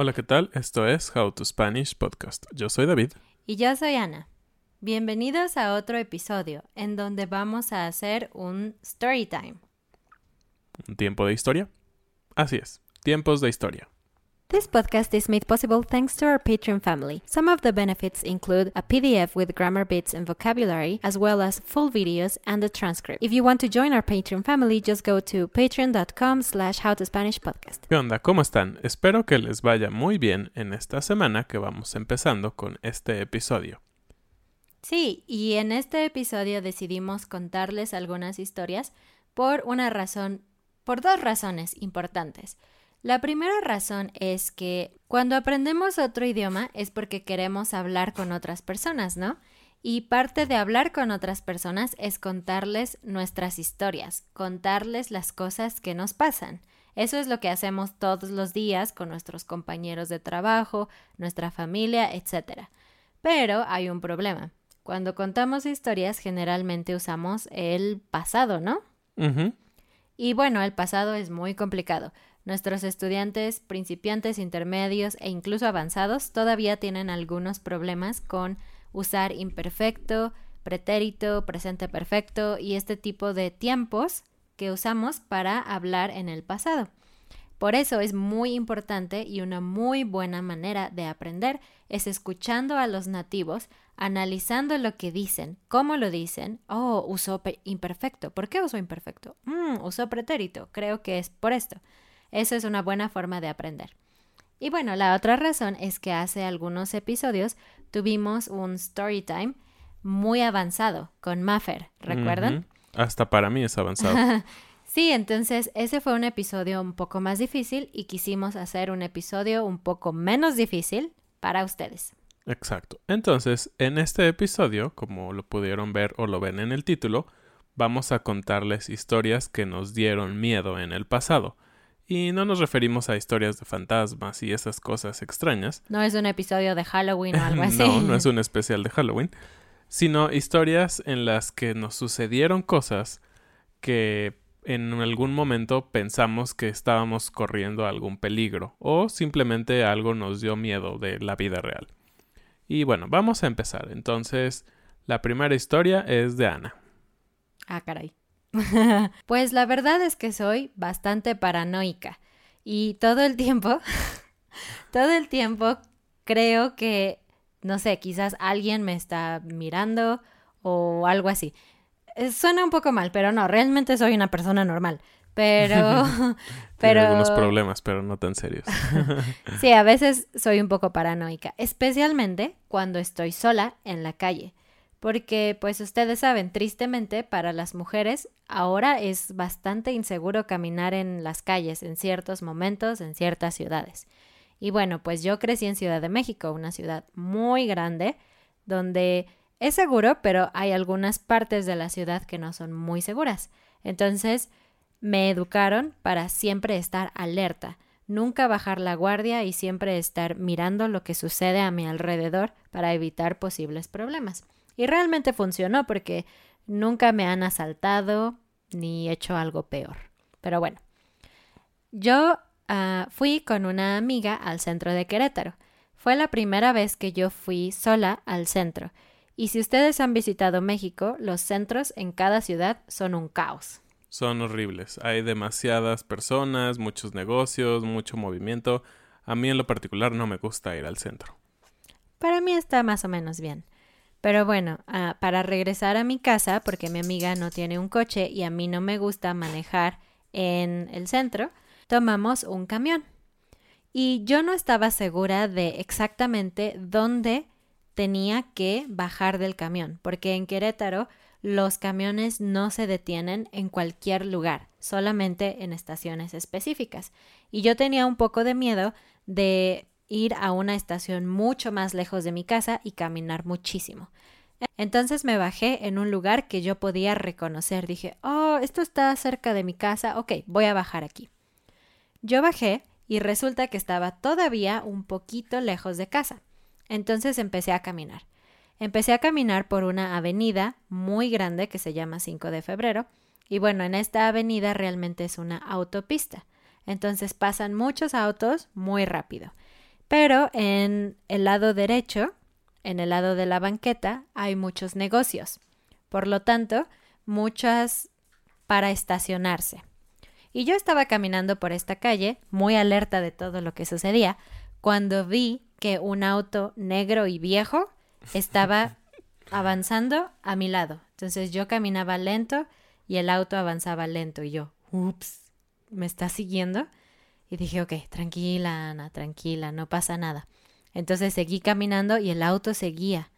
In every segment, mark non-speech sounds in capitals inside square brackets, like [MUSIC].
Hola, ¿qué tal? Esto es How to Spanish Podcast. Yo soy David. Y yo soy Ana. Bienvenidos a otro episodio en donde vamos a hacer un story time. ¿Un tiempo de historia? Así es, tiempos de historia. This podcast is made possible thanks to our Patreon family. Some of the benefits include a PDF with grammar bits and vocabulary, as well as full videos and a transcript. If you want to join our Patreon family, just go to patreon.com slash howtospanishpodcast. ¿Qué onda? ¿Cómo están? Espero que les vaya muy bien en esta semana que vamos empezando con este episodio. Sí, y en este episodio decidimos contarles algunas historias por una razón, por dos razones importantes. La primera razón es que cuando aprendemos otro idioma es porque queremos hablar con otras personas, ¿no? Y parte de hablar con otras personas es contarles nuestras historias, contarles las cosas que nos pasan. Eso es lo que hacemos todos los días con nuestros compañeros de trabajo, nuestra familia, etc. Pero hay un problema. Cuando contamos historias generalmente usamos el pasado, ¿no? Y bueno, el pasado es muy complicado. Nuestros estudiantes, principiantes, intermedios e incluso avanzados todavía tienen algunos problemas con usar imperfecto, pretérito, presente perfecto y este tipo de tiempos que usamos para hablar en el pasado. Por eso es muy importante y una muy buena manera de aprender es escuchando a los nativos, analizando lo que dicen, cómo lo dicen. Oh, usó imperfecto. ¿Por qué usó imperfecto? Mm, usó pretérito. Creo que es por esto. Eso es una buena forma de aprender. Y bueno, la otra razón es que hace algunos episodios tuvimos un story time muy avanzado con Maffer, ¿recuerdan? Hasta para mí es avanzado. [LAUGHS] sí, entonces ese fue un episodio un poco más difícil y quisimos hacer un episodio un poco menos difícil para ustedes. Exacto. Entonces, en este episodio, como lo pudieron ver o lo ven en el título, vamos a contarles historias que nos dieron miedo en el pasado. Y no nos referimos a historias de fantasmas y esas cosas extrañas. No es un episodio de Halloween o algo [LAUGHS] así. no, no es un especial de Halloween. Sino historias en las que nos sucedieron cosas que en algún momento pensamos que estábamos corriendo algún peligro o simplemente algo nos dio miedo de la vida real. Y bueno, vamos a empezar. Entonces, la primera historia es de Ana. Ah, caray. [LAUGHS] pues la verdad es que soy bastante paranoica y todo el tiempo, [LAUGHS] todo el tiempo creo que, no sé, quizás alguien me está mirando o algo así. Eh, suena un poco mal, pero no, realmente soy una persona normal. pero... [LAUGHS] pero... algunos problemas, pero no tan serios. sí, a veces soy un poco paranoica, especialmente cuando estoy sola en la calle. Porque, pues ustedes saben, tristemente para las mujeres ahora es bastante inseguro caminar en las calles en ciertos momentos, en ciertas ciudades. Y bueno, pues yo crecí en Ciudad de México, una ciudad muy grande, donde es seguro, pero hay algunas partes de la ciudad que no son muy seguras. Entonces, me educaron para siempre estar alerta, nunca bajar la guardia y siempre estar mirando lo que sucede a mi alrededor para evitar posibles problemas. Y realmente funcionó porque nunca me han asaltado ni hecho algo peor. Pero bueno, yo uh, fui con una amiga al centro de Querétaro. Fue la primera vez que yo fui sola al centro. Y si ustedes han visitado México, los centros en cada ciudad son un caos. Son horribles. Hay demasiadas personas, muchos negocios, mucho movimiento. A mí en lo particular no me gusta ir al centro. Para mí está más o menos bien. Pero bueno, ah, para regresar a mi casa, porque mi amiga no tiene un coche y a mí no me gusta manejar en el centro, tomamos un camión. Y yo no estaba segura de exactamente dónde tenía que bajar del camión, porque en Querétaro los camiones no se detienen en cualquier lugar, solamente en estaciones específicas. Y yo tenía un poco de miedo de ir a una estación mucho más lejos de mi casa y caminar muchísimo. Entonces me bajé en un lugar que yo podía reconocer. Dije, oh, esto está cerca de mi casa, ok, voy a bajar aquí. Yo bajé y resulta que estaba todavía un poquito lejos de casa. Entonces empecé a caminar. Empecé a caminar por una avenida muy grande que se llama 5 de febrero. Y bueno, en esta avenida realmente es una autopista. Entonces pasan muchos autos muy rápido. Pero en el lado derecho, en el lado de la banqueta, hay muchos negocios. Por lo tanto, muchas para estacionarse. Y yo estaba caminando por esta calle, muy alerta de todo lo que sucedía, cuando vi que un auto negro y viejo estaba [LAUGHS] avanzando a mi lado. Entonces yo caminaba lento y el auto avanzaba lento y yo, ups, ¿me está siguiendo? Y dije, ok, tranquila, Ana, tranquila, no pasa nada. Entonces seguí caminando y el auto seguía.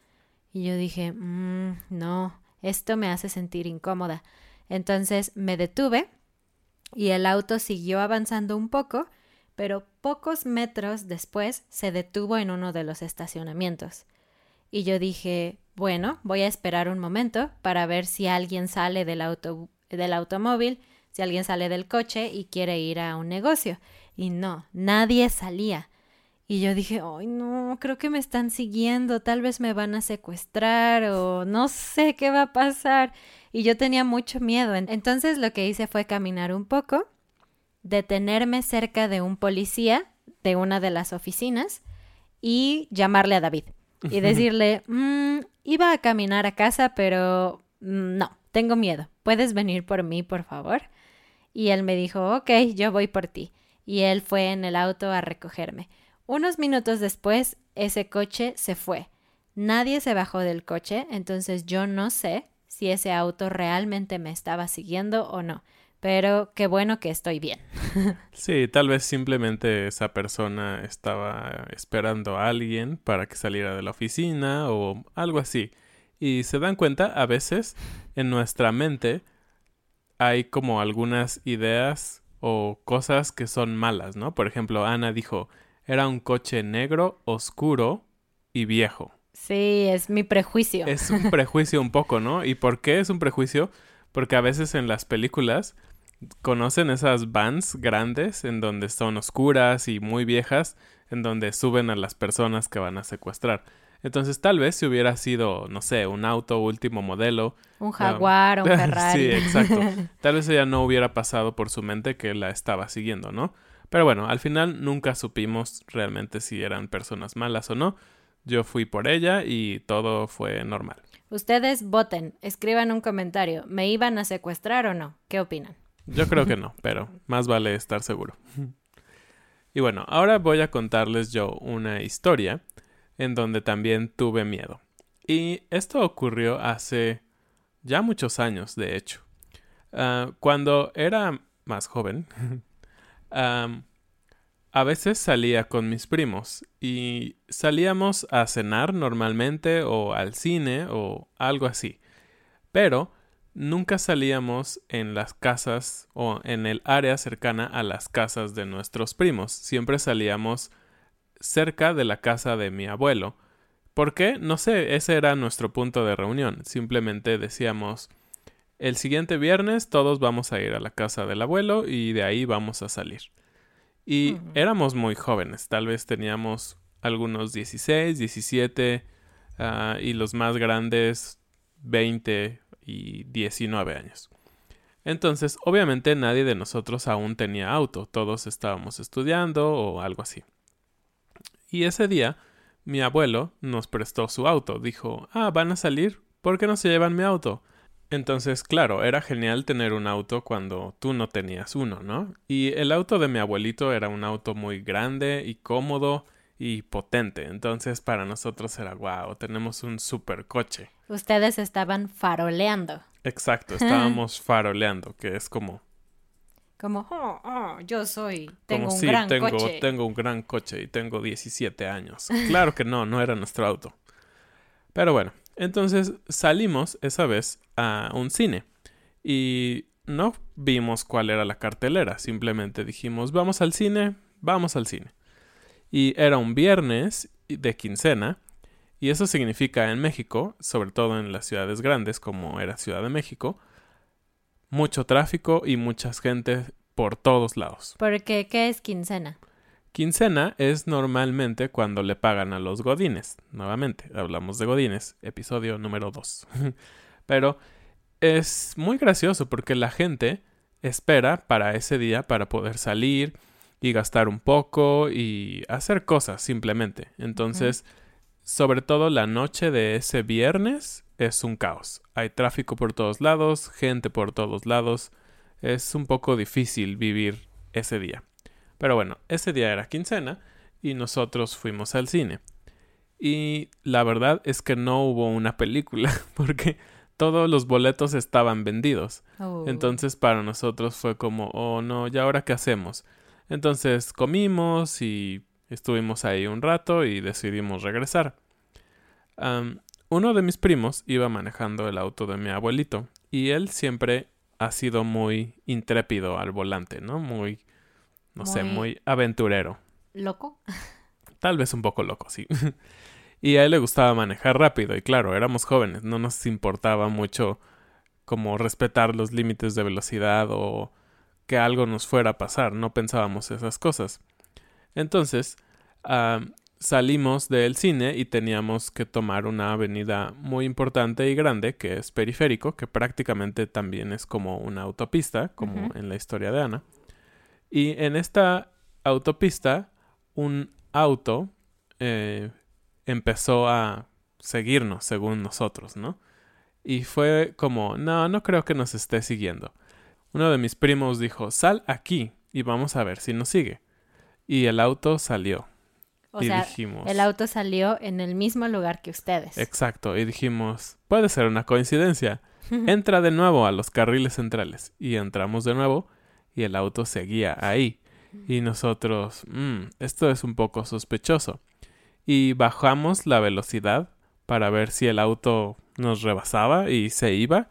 Y yo dije, mmm, no, esto me hace sentir incómoda. Entonces me detuve y el auto siguió avanzando un poco, pero pocos metros después se detuvo en uno de los estacionamientos. Y yo dije, bueno, voy a esperar un momento para ver si alguien sale del, auto del automóvil, si alguien sale del coche y quiere ir a un negocio. Y no, nadie salía. Y yo dije, ay, no, creo que me están siguiendo, tal vez me van a secuestrar o no sé qué va a pasar. Y yo tenía mucho miedo. Entonces lo que hice fue caminar un poco, detenerme cerca de un policía de una de las oficinas y llamarle a David y [LAUGHS] decirle, mm, iba a caminar a casa, pero mm, no, tengo miedo. ¿Puedes venir por mí, por favor? Y él me dijo, ok, yo voy por ti y él fue en el auto a recogerme. Unos minutos después, ese coche se fue. Nadie se bajó del coche, entonces yo no sé si ese auto realmente me estaba siguiendo o no. Pero qué bueno que estoy bien. [LAUGHS] sí, tal vez simplemente esa persona estaba esperando a alguien para que saliera de la oficina o algo así. Y se dan cuenta, a veces en nuestra mente hay como algunas ideas o cosas que son malas, ¿no? Por ejemplo, Ana dijo, era un coche negro, oscuro y viejo. Sí, es mi prejuicio. Es un prejuicio un poco, ¿no? ¿Y por qué es un prejuicio? Porque a veces en las películas conocen esas vans grandes en donde son oscuras y muy viejas, en donde suben a las personas que van a secuestrar. Entonces tal vez si hubiera sido, no sé, un auto último modelo. Un jaguar, o un [LAUGHS] Ferrari. sí, exacto. [LAUGHS] Tal vez ella no hubiera pasado por su mente que la estaba siguiendo, ¿no? Pero bueno, al final nunca supimos realmente si eran personas malas o no. Yo fui por ella y todo fue normal. Ustedes voten, escriban un comentario. ¿Me iban a secuestrar o no? ¿Qué opinan? Yo creo que no, [LAUGHS] pero más vale estar seguro. Y bueno, ahora voy a contarles yo una historia en donde también tuve miedo. Y esto ocurrió hace ya muchos años, de hecho. Ah, cuando era más joven, [LAUGHS] a veces salía con mis primos y salíamos a cenar normalmente o al cine o algo así. Pero nunca salíamos en las casas o en el área cercana a las casas de nuestros primos. Siempre salíamos cerca de la casa de mi abuelo. ¿Por qué? No sé, ese era nuestro punto de reunión. Simplemente decíamos, el siguiente viernes todos vamos a ir a la casa del abuelo y de ahí vamos a salir. Y éramos muy jóvenes, tal vez teníamos algunos 16, 17 ah, y los más grandes 20 y 19 años. Entonces, obviamente nadie de nosotros aún tenía auto, todos estábamos estudiando o algo así. Y ese día, mi abuelo nos prestó su auto, dijo, ah, van a salir, ¿por qué no se llevan mi auto? Entonces, claro, era genial tener un auto cuando tú no tenías uno, ¿no? Y el auto de mi abuelito era un auto muy grande y cómodo y potente. Entonces, para nosotros era wow, tenemos un super coche. Ustedes estaban faroleando. Exacto, [LAUGHS] estábamos faroleando, que es como como, oh, oh, yo soy, tengo un gran tengo, coche. tengo un gran coche y tengo 17 años. Claro que no, no era nuestro auto. Pero bueno, entonces salimos esa vez a un cine y no vimos cuál era la cartelera, simplemente dijimos vamos al cine, vamos al cine. Y era un viernes de quincena y eso significa en México, sobre todo en las ciudades grandes como era Ciudad de México, mucho tráfico y mucha gente por todos lados. Porque, ¿qué es quincena? Quincena es normalmente cuando le pagan a los godines. Nuevamente, hablamos de godines, episodio número 2. [LAUGHS] Pero es muy gracioso porque la gente espera para ese día para poder salir y gastar un poco y hacer cosas simplemente. Entonces, sobre todo la noche de ese viernes es un caos. Hay tráfico por todos lados, gente por todos lados. Es un poco difícil vivir ese día. Pero bueno, ese día era quincena y nosotros fuimos al cine. Y la verdad es que no hubo una película [LAUGHS] porque todos los boletos estaban vendidos. Oh. Entonces para nosotros fue como, oh no, ¿y ahora qué hacemos? Entonces comimos y estuvimos ahí un rato y decidimos regresar. Uno de mis primos iba manejando el auto de mi abuelito y él siempre ha sido muy intrépido al volante, ¿no? Muy no sé, muy aventurero. ¿Loco? Tal vez un poco loco, sí. [LAUGHS] y a él le gustaba manejar rápido y claro, éramos jóvenes, no nos importaba mucho como respetar los límites de velocidad o que algo nos fuera a pasar, no pensábamos esas cosas. Entonces, salimos del cine y teníamos que tomar una avenida muy importante y grande que es periférico, que prácticamente también es como una autopista, como en la historia de Ana. Y en esta autopista, un auto eh, empezó a seguirnos, según nosotros, ¿no? Y fue como, no, no creo que nos esté siguiendo. Uno de mis primos dijo, sal aquí y vamos a ver si nos sigue. Y el auto salió. O sea, el auto salió en el mismo lugar que ustedes. Exacto, y dijimos, puede ser una coincidencia. [LAUGHS] Entra de nuevo a los carriles centrales. Y entramos de nuevo y el auto seguía ahí. Y nosotros, mmm, esto es un poco sospechoso. Y bajamos la velocidad para ver si el auto nos rebasaba y se iba.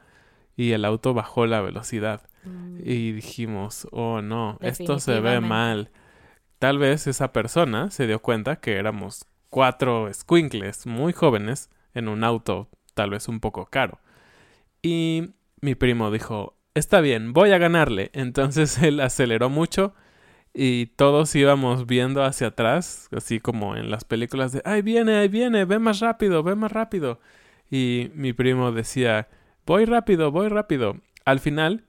Y el auto bajó la velocidad. Mm. Y dijimos, oh no, esto se ve mal. Tal vez esa persona se dio cuenta que éramos cuatro squinkles muy jóvenes en un auto tal vez un poco caro. Y mi primo dijo, está bien, voy a ganarle. [LAUGHS] Entonces él aceleró mucho y todos íbamos viendo hacia atrás, así como en las películas de, ahí viene, ahí viene, ve más rápido, ve más rápido. Y mi primo decía, voy rápido, voy rápido. Al final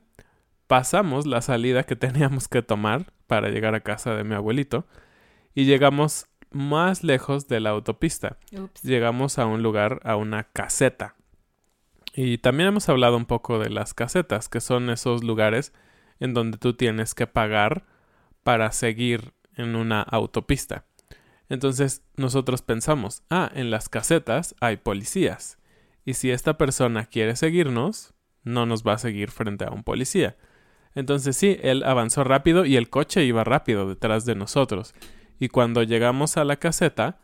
pasamos la salida que [LAUGHS] teníamos que tomar para llegar a casa de mi abuelito y llegamos más lejos de la autopista. Llegamos a un lugar, a una caseta. Y también hemos hablado un poco de las casetas, que son esos lugares en donde tú tienes que pagar para seguir en una autopista. Entonces nosotros pensamos, ah, en las casetas hay policías. Y si esta persona quiere seguirnos, no nos va a seguir frente a un policía. Entonces sí, él avanzó rápido y el coche iba rápido detrás de nosotros. Y cuando llegamos a la caseta,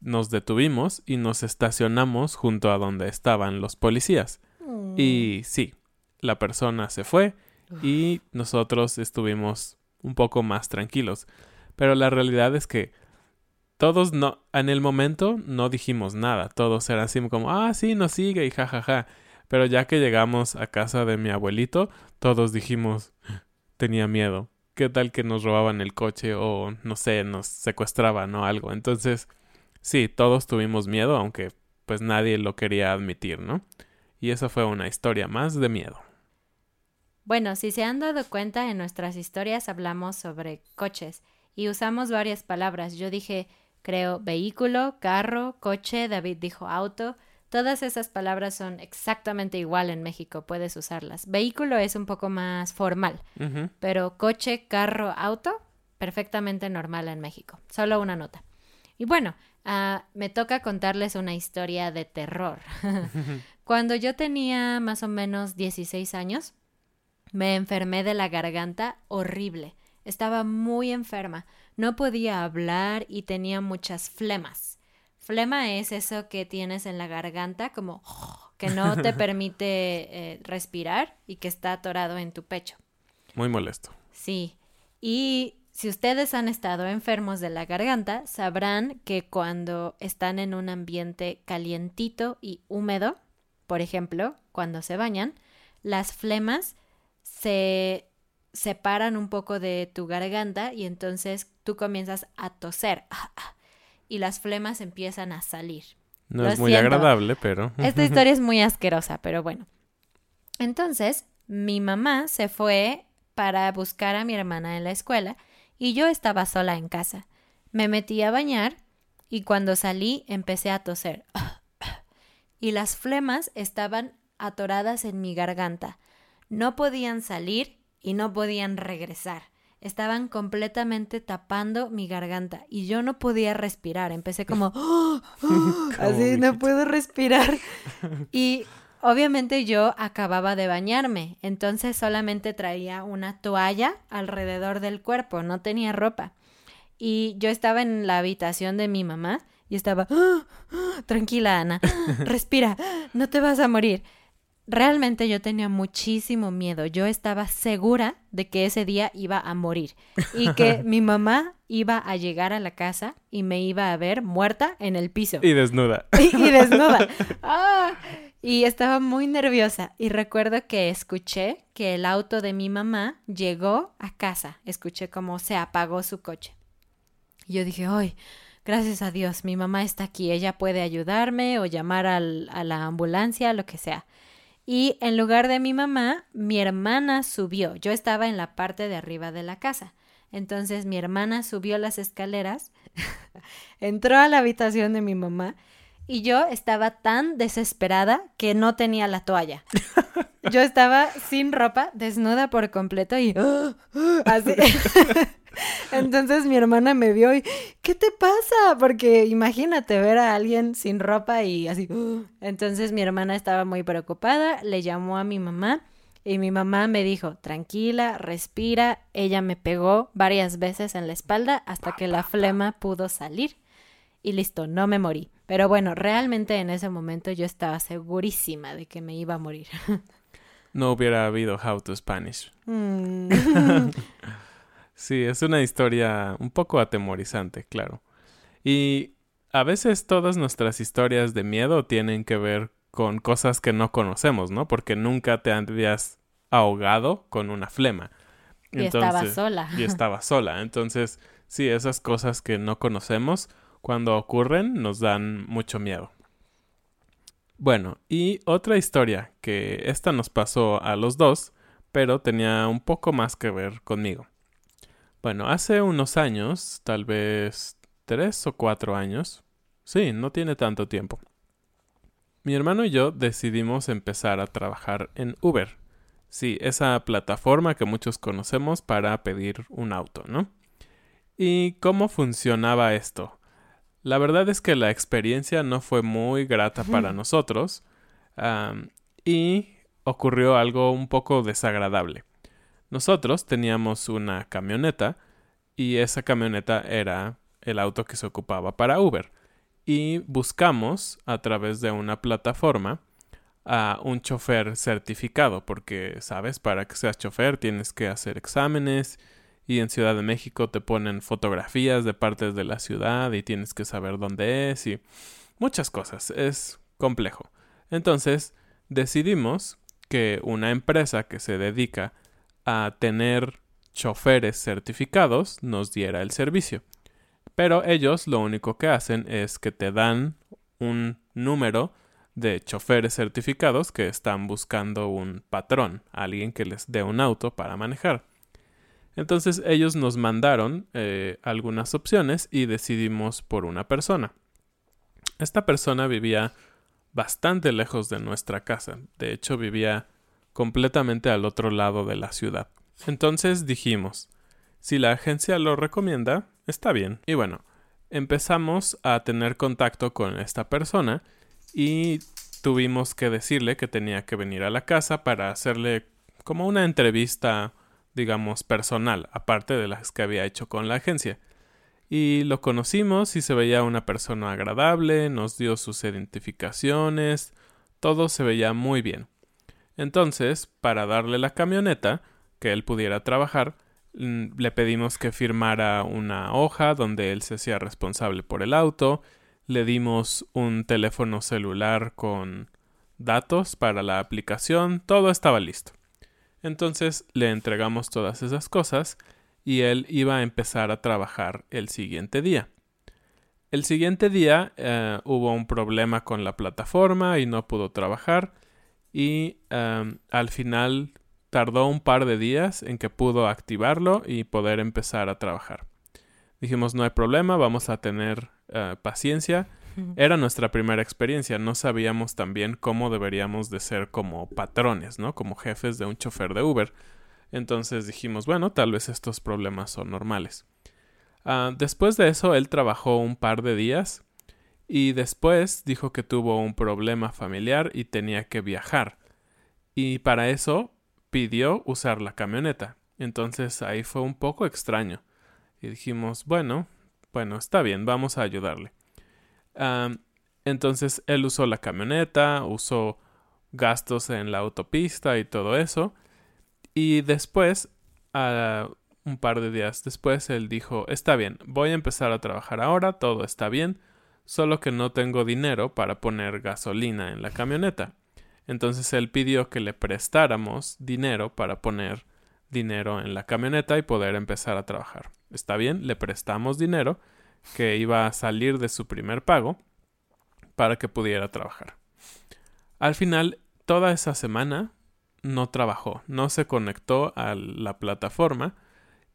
nos detuvimos y nos estacionamos junto a donde estaban los policías. Y sí, la persona se fue y nosotros estuvimos un poco más tranquilos. Pero la realidad es que todos no, en el momento no dijimos nada. Todos eran así como, ah, sí, nos sigue y jajaja. Ja, ja. Pero ya que llegamos a casa de mi abuelito, todos dijimos, tenía miedo. ¿Qué tal que nos robaban el coche o, no sé, nos secuestraban o algo? Entonces, sí, todos tuvimos miedo, aunque pues nadie lo quería admitir, ¿no? Y esa fue una historia más de miedo. Bueno, si se han dado cuenta, en nuestras historias hablamos sobre coches y usamos varias palabras. Yo dije, creo, vehículo, carro, coche, David dijo auto. Todas esas palabras son exactamente igual en México, puedes usarlas. Vehículo es un poco más formal, pero coche, carro, auto, perfectamente normal en México. Solo una nota. Y bueno, uh, me toca contarles una historia de terror. [LAUGHS] Cuando yo tenía más o menos 16 años, me enfermé de la garganta horrible. Estaba muy enferma. No podía hablar y tenía muchas flemas. Flema es eso que tienes en la garganta, como [LAUGHS] que no te permite eh, respirar y que está atorado en tu pecho. Muy molesto. Sí. Y si ustedes han estado enfermos de la garganta, sabrán que cuando están en un ambiente calientito y húmedo, por ejemplo, cuando se bañan, las flemas se separan un poco de tu garganta y entonces tú comienzas a toser [LAUGHS] y las flemas empiezan a salir. No es muy agradable, pero... Esta historia es muy asquerosa, pero bueno. Entonces, mi mamá se fue para buscar a mi hermana en la escuela y yo estaba sola en casa. Me metí a bañar y cuando salí empecé a toser. y las flemas estaban atoradas en mi garganta. No podían salir y no podían regresar. Estaban completamente tapando mi garganta y yo no podía respirar. Empecé como, [LAUGHS] así no puedo respirar. [LAUGHS] Y obviamente yo acababa de bañarme, entonces solamente traía una toalla alrededor del cuerpo, no tenía ropa. Y yo estaba en la habitación de mi mamá y estaba, tranquila Ana, [LAUGHS] respira, no te vas a morir. Realmente yo tenía muchísimo miedo. Yo estaba segura de que ese día iba a morir y que [LAUGHS] mi mamá iba a llegar a la casa y me iba a ver muerta en el piso. Y desnuda. [LAUGHS] Y, desnuda. Ah, y estaba muy nerviosa. Y recuerdo que escuché que el auto de mi mamá llegó a casa. Escuché cómo se apagó su coche. Y yo dije, ¡ay! Gracias a Dios, mi mamá está aquí. Ella puede ayudarme o llamar a la ambulancia, lo que sea. Y en lugar de mi mamá, mi hermana subió. Yo estaba en la parte de arriba de la casa. Entonces mi hermana subió las escaleras, [LAUGHS] entró a la habitación de mi mamá y yo estaba tan desesperada que no tenía la toalla. [LAUGHS] Yo estaba sin ropa, desnuda por completo y [GASPS] así. [LAUGHS] Entonces mi hermana me vio y, ¿qué te pasa? Porque imagínate ver a alguien sin ropa y así. Entonces mi hermana estaba muy preocupada, le llamó a mi mamá y mi mamá me dijo, tranquila, respira. Ella me pegó varias veces en la espalda hasta que la flema pudo salir y listo, no me morí. Pero bueno, realmente en ese momento yo estaba segurísima de que me iba a morir. No hubiera habido How to Spanish. Mm. [LAUGHS] Sí, es una historia un poco atemorizante, claro. Y a veces todas nuestras historias de miedo tienen que ver con cosas que no conocemos, ¿no? Porque nunca te habías ahogado con una flema. y estaba sola. Y estaba sola. Entonces, sí, esas cosas que no conocemos, cuando ocurren, nos dan mucho miedo. Bueno, y otra historia, que esta nos pasó a los dos, pero tenía un poco más que ver conmigo. Bueno, hace unos años, tal vez tres o cuatro años, sí, no tiene tanto tiempo. Mi hermano y yo decidimos empezar a trabajar en Uber. Sí, esa plataforma que muchos conocemos para pedir un auto, ¿no? ¿Y cómo funcionaba esto? La verdad es que la experiencia no fue muy grata para nosotros y ocurrió algo un poco desagradable. Nosotros teníamos una camioneta y esa camioneta era el auto que se ocupaba para Uber. Y buscamos a través de una plataforma a un chofer certificado, porque, sabes, para que seas chofer tienes que hacer exámenes y en Ciudad de México te ponen fotografías de partes de la ciudad y tienes que saber dónde es y muchas cosas. Es complejo. Entonces, decidimos que una empresa que se dedica a tener choferes certificados nos diera el servicio. Pero ellos lo único que hacen es que te dan un número de choferes certificados que están buscando un patrón, alguien que les dé un auto para manejar. Entonces ellos nos mandaron eh, algunas opciones y decidimos por una persona. Esta persona vivía bastante lejos de nuestra casa, de hecho vivía completamente al otro lado de la ciudad. Entonces dijimos, si la agencia lo recomienda, está bien. Y bueno, empezamos a tener contacto con esta persona y tuvimos que decirle que tenía que venir a la casa para hacerle como una entrevista, digamos, personal, aparte de las que había hecho con la agencia. Y lo conocimos y se veía una persona agradable, nos dio sus identificaciones, todo se veía muy bien. Entonces, para darle la camioneta, que él pudiera trabajar, mm, le pedimos que firmara una hoja donde él se hacía responsable por el auto le dimos un teléfono celular con datos para la aplicación, todo estaba listo. Entonces le entregamos todas esas cosas y él iba a empezar a trabajar el siguiente día. El siguiente día eh, hubo un problema con la plataforma y no pudo trabajar y al final tardó un par de días en que pudo activarlo y poder empezar a trabajar. Dijimos no hay problema, vamos a tener eh, paciencia. Era nuestra primera experiencia, no sabíamos también cómo deberíamos de ser como patrones, ¿no? Como jefes de un chofer de Uber. Entonces dijimos, bueno, tal vez estos problemas son normales. Ah, después de eso, él trabajó un par de días y después dijo que tuvo un problema familiar y tenía que viajar. Y para eso pidió usar la camioneta. Entonces ahí fue un poco extraño. Y dijimos, bueno, bueno, está bien, vamos a ayudarle. entonces él usó la camioneta, usó gastos en la autopista y todo eso. Y después, un par de días después, él dijo, está bien, voy a empezar a trabajar ahora, todo está bien, solo que no tengo dinero para poner gasolina en la camioneta. Entonces él pidió que le prestáramos dinero para poner dinero en la camioneta y poder empezar a trabajar. Está bien, le prestamos dinero que iba a salir de su primer pago para que pudiera trabajar. Al final, toda esa semana no trabajó, no se conectó a la plataforma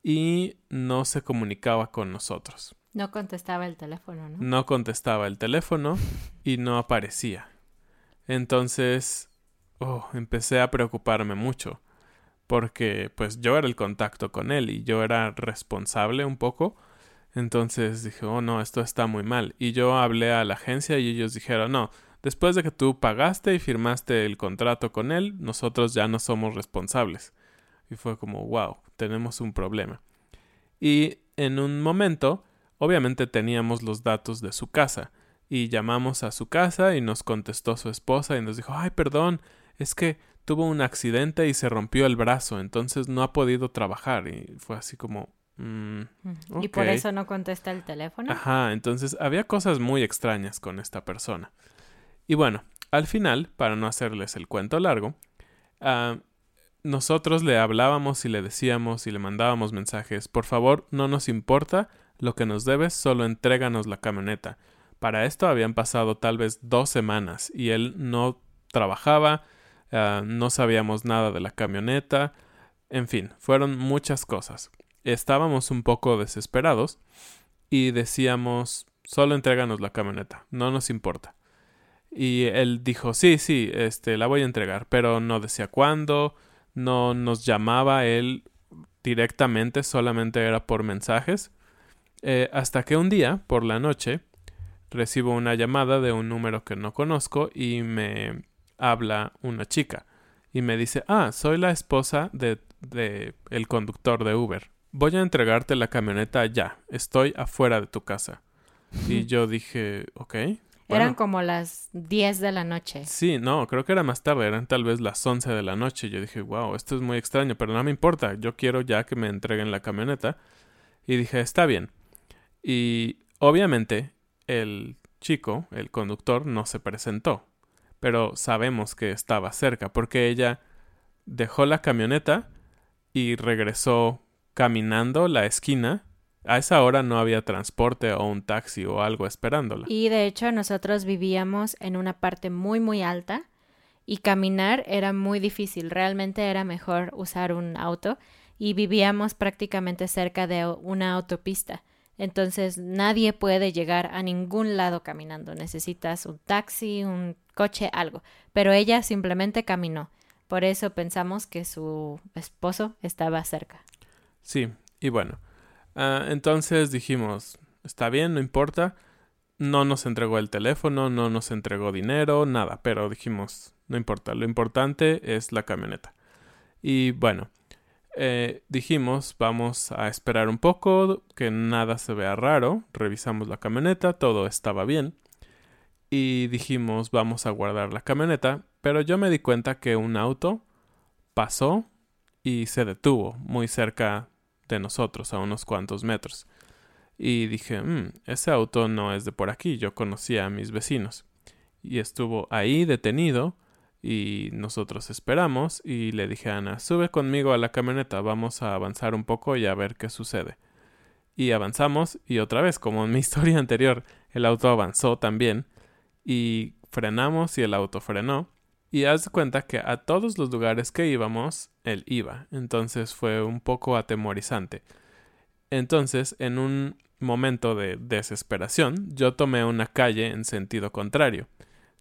y no se comunicaba con nosotros. No contestaba el teléfono, ¿no? No contestaba el teléfono y no aparecía. Entonces, oh, empecé a preocuparme mucho porque pues yo era el contacto con él y yo era responsable un poco. Entonces dije, oh no, esto está muy mal. Y yo hablé a la agencia y ellos dijeron, no, después de que tú pagaste y firmaste el contrato con él, nosotros ya no somos responsables. Y fue como, wow, tenemos un problema. Y en un momento, obviamente teníamos los datos de su casa. Y llamamos a su casa y nos contestó su esposa y nos dijo, ay, perdón, es que tuvo un accidente y se rompió el brazo, entonces no ha podido trabajar y fue así como... Mm, ¿Y por eso no contesta el teléfono? Ajá, entonces había cosas muy extrañas con esta persona. Y bueno, al final, para no hacerles el cuento largo, ah, nosotros le hablábamos y le decíamos y le mandábamos mensajes, por favor, no nos importa lo que nos debes, solo entréganos la camioneta. Para esto habían pasado tal vez dos semanas y él no trabajaba, Ah, no sabíamos nada de la camioneta, en fin, fueron muchas cosas. Estábamos un poco desesperados y decíamos, solo entréganos la camioneta, no nos importa. Y él dijo, sí, sí, este, la voy a entregar, pero no decía cuándo, no nos llamaba él directamente, solamente era por mensajes. Eh, hasta que un día, por la noche, recibo una llamada de un número que no conozco y me habla una chica y me dice, ah, soy la esposa de de el conductor de Uber. Voy a entregarte la camioneta ya. Estoy afuera de tu casa. Y [LAUGHS] yo dije, ok. Eran como las 10 de la noche. Sí, no, creo que era más tarde, eran tal vez las 11 de la noche. Yo dije, wow, esto es muy extraño, pero no me importa, yo quiero ya que me entreguen la camioneta. Y dije, está bien. Y obviamente el chico, el conductor, no se presentó, pero sabemos que estaba cerca porque ella dejó la camioneta y regresó caminando la esquina. A esa hora no había transporte o un taxi o algo esperándola. Y de hecho nosotros vivíamos en una parte muy muy alta y caminar era muy difícil. Realmente era mejor usar un auto y vivíamos prácticamente cerca de una autopista. Entonces nadie puede llegar a ningún lado caminando. Necesitas un taxi, un coche, algo. Pero ella simplemente caminó. Por eso pensamos que su esposo estaba cerca. Sí, y bueno. Uh, entonces dijimos, está bien, no importa. No nos entregó el teléfono, no nos entregó dinero, nada. Pero dijimos, no importa. Lo importante es la camioneta. Y bueno, eh, dijimos vamos a esperar un poco, que nada se vea raro, revisamos la camioneta, todo estaba bien y dijimos vamos a guardar la camioneta, pero yo me di cuenta que un auto pasó y se detuvo muy cerca de nosotros, a unos cuantos metros. Y dije, mmm, ese auto no es de por aquí, yo conocía a mis vecinos. Y estuvo ahí detenido y nosotros esperamos y le dije a Ana, sube conmigo a la camioneta, vamos a avanzar un poco y a ver qué sucede. Y avanzamos y otra vez, como en mi [LAUGHS] historia anterior, el auto avanzó también y frenamos y el auto frenó. Y haz de cuenta que a todos los lugares que íbamos, él iba. Entonces fue un poco atemorizante. Entonces, en un momento de desesperación, yo tomé una calle en sentido contrario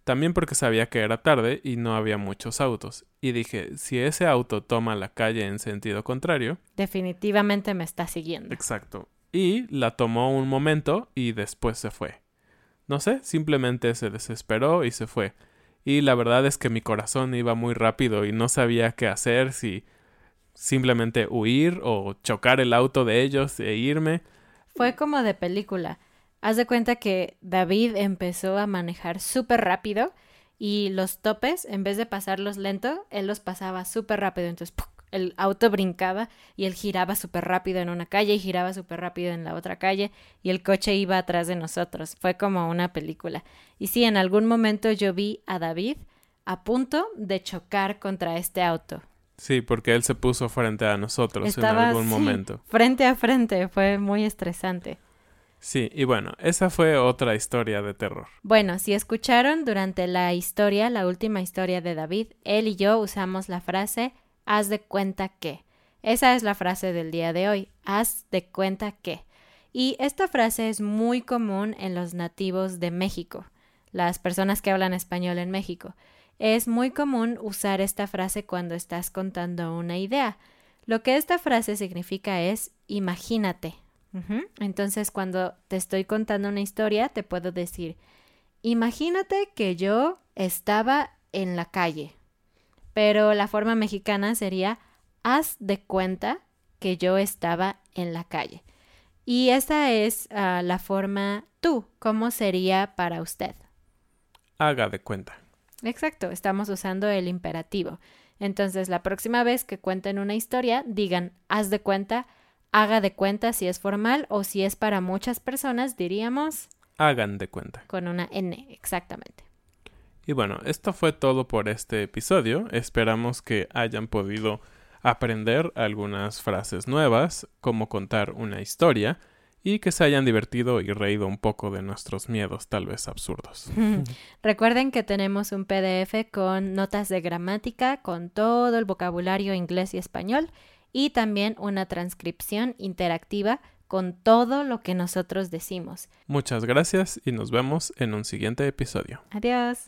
también porque sabía que era tarde y no había muchos autos. Y dije, si ese auto toma la calle en sentido contrario... Definitivamente me está siguiendo. Exacto. Y la tomó un momento y después se fue. No sé, simplemente se desesperó y se fue. Y la verdad es que mi corazón iba muy rápido y no sabía qué hacer, si simplemente huir o chocar el auto de ellos e irme. Fue como de película. Haz de cuenta que David empezó a manejar súper rápido y los topes, en vez de pasarlos lento, él los pasaba súper rápido. Entonces, ¡puc! El auto brincaba y él giraba súper rápido en una calle y giraba súper rápido en la otra calle y el coche iba atrás de nosotros. Fue como una película. Y sí, en algún momento yo vi a David a punto de chocar contra este auto. Sí, porque él se puso frente a nosotros Estaba, en algún sí, momento. Frente a frente, fue muy estresante. Sí, y bueno, esa fue otra historia de terror. Bueno, si escucharon durante la historia, la última historia de David, él y yo usamos la frase haz de cuenta que. Esa es la frase del día de hoy, haz de cuenta que. Y esta frase es muy común en los nativos de México, las personas que hablan español en México. Es muy común usar esta frase cuando estás contando una idea. Lo que esta frase significa es imagínate, entonces, cuando te estoy contando una historia, te puedo decir, imagínate que yo estaba en la calle, pero la forma mexicana sería, haz de cuenta que yo estaba en la calle. Y esa es uh, la forma tú, ¿cómo sería para usted? Haga de cuenta. Exacto, estamos usando el imperativo. Entonces, la próxima vez que cuenten una historia, digan, haz de cuenta, haga de cuenta si es formal o si es para muchas personas, diríamos... Hagan de cuenta. Con una N, exactamente. Y bueno, esto fue todo por este episodio. Esperamos que hayan podido aprender algunas frases nuevas, cómo contar una historia y que se hayan divertido y reído un poco de nuestros miedos tal vez absurdos. [LAUGHS] Recuerden que tenemos un PDF con notas de gramática, con todo el vocabulario inglés y español y también una transcripción interactiva con todo lo que nosotros decimos. Muchas gracias y nos vemos en un siguiente episodio. Adiós.